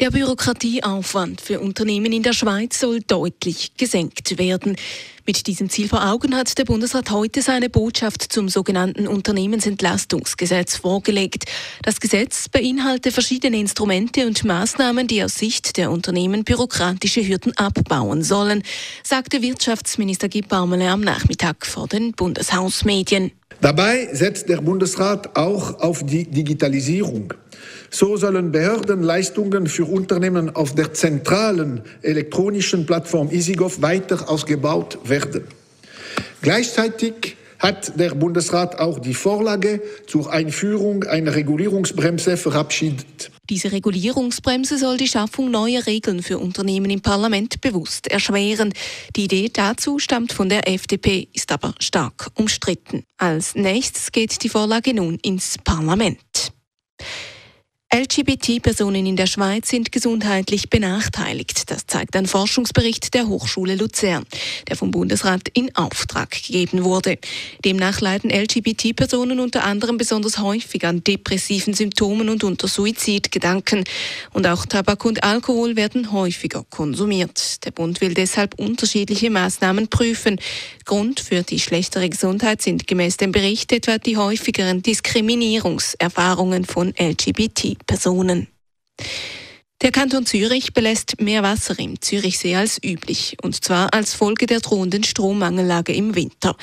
Der Bürokratieaufwand für Unternehmen in der Schweiz soll deutlich gesenkt werden. Mit diesem Ziel vor Augen hat der Bundesrat heute seine Botschaft zum sogenannten Unternehmensentlastungsgesetz vorgelegt. Das Gesetz beinhaltet verschiedene Instrumente und Maßnahmen, die aus Sicht der Unternehmen bürokratische Hürden abbauen sollen, sagte Wirtschaftsminister Gib Baumele am Nachmittag vor den Bundeshausmedien. Dabei setzt der Bundesrat auch auf die Digitalisierung. So sollen Behördenleistungen für Unternehmen auf der zentralen elektronischen Plattform EasyGov weiter ausgebaut werden. Gleichzeitig hat der Bundesrat auch die Vorlage zur Einführung einer Regulierungsbremse verabschiedet. Diese Regulierungsbremse soll die Schaffung neuer Regeln für Unternehmen im Parlament bewusst erschweren. Die Idee dazu stammt von der FDP, ist aber stark umstritten. Als nächstes geht die Vorlage nun ins Parlament. LGBT-Personen in der Schweiz sind gesundheitlich benachteiligt. Das zeigt ein Forschungsbericht der Hochschule Luzern, der vom Bundesrat in Auftrag gegeben wurde. Demnach leiden LGBT-Personen unter anderem besonders häufig an depressiven Symptomen und unter Suizidgedanken. Und auch Tabak und Alkohol werden häufiger konsumiert. Der Bund will deshalb unterschiedliche Maßnahmen prüfen. Grund für die schlechtere Gesundheit sind gemäß dem Bericht etwa die häufigeren Diskriminierungserfahrungen von LGBT. Personen. Der Kanton Zürich belässt mehr Wasser im Zürichsee als üblich, und zwar als Folge der drohenden Strommangellage im Winter.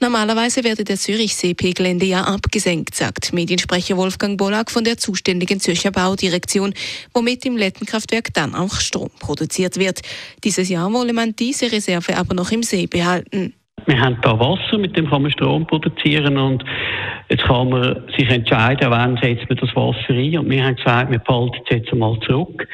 Normalerweise werde der Zürichseepegel Ende Jahr abgesenkt, sagt Mediensprecher Wolfgang Bollack von der zuständigen Zürcher Baudirektion, womit im Lettenkraftwerk dann auch Strom produziert wird. Dieses Jahr wolle man diese Reserve aber noch im See behalten. Wir haben da Wasser, mit dem kann man Strom produzieren und jetzt kann man sich entscheiden, wann setzt man das Wasser ein. Und wir haben gesagt, wir behalten es jetzt einmal zurück,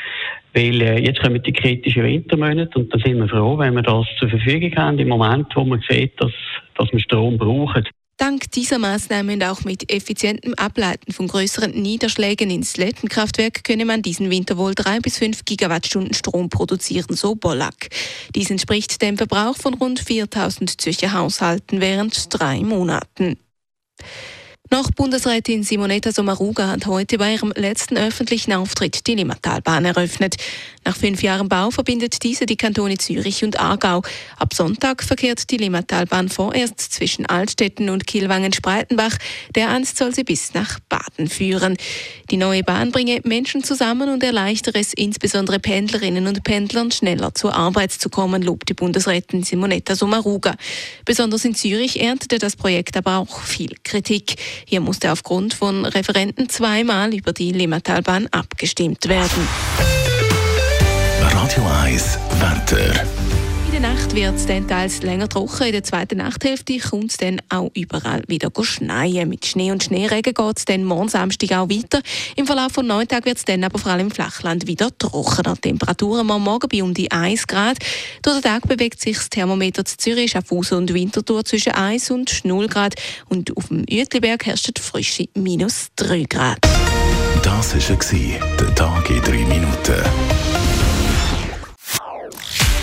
weil äh, jetzt kommen die kritischen Wintermonate und da sind wir froh, wenn wir das zur Verfügung haben im Moment, wo man sieht, dass, dass wir Strom brauchen. Dank dieser Maßnahmen und auch mit effizientem Ableiten von größeren Niederschlägen ins Lettenkraftwerk könne man diesen Winter wohl drei bis fünf Gigawattstunden Strom produzieren, so Bollack. Dies entspricht dem Verbrauch von rund 4000 Zürcher Haushalten während drei Monaten. Noch Bundesrätin Simonetta Sommaruga hat heute bei ihrem letzten öffentlichen Auftritt die Limmatalbahn eröffnet. Nach fünf Jahren Bau verbindet diese die Kantone Zürich und Aargau. Ab Sonntag verkehrt die Limmatalbahn vorerst zwischen Altstetten und Kielwangen-Spreitenbach. Der einst soll sie bis nach Baden führen. Die neue Bahn bringe Menschen zusammen und erleichtere es insbesondere Pendlerinnen und Pendlern schneller zur Arbeit zu kommen, lobte Bundesrätin Simonetta Sommaruga. Besonders in Zürich erntete das Projekt aber auch viel Kritik. Hier musste aufgrund von Referenten zweimal über die Limmatalbahn abgestimmt werden. Radio 1 wird es dann teils länger trocken. In der zweiten Nachthälfte kommt es dann auch überall wieder schneien. Mit Schnee und Schneeregen geht es dann morgen Samstag auch weiter. Im Verlauf von Neuntag wird es dann aber vor allem im Flachland wieder trockener. Temperaturen am Morgen bei um die 1 Grad. Durch den Tag bewegt sich das Thermometer zu Zürich, Schaffhausen und Winterthur zwischen 1 und 0 Grad. Und auf dem Uetliberg herrscht frische minus 3 Grad. Das war der Tag in 3 Minuten.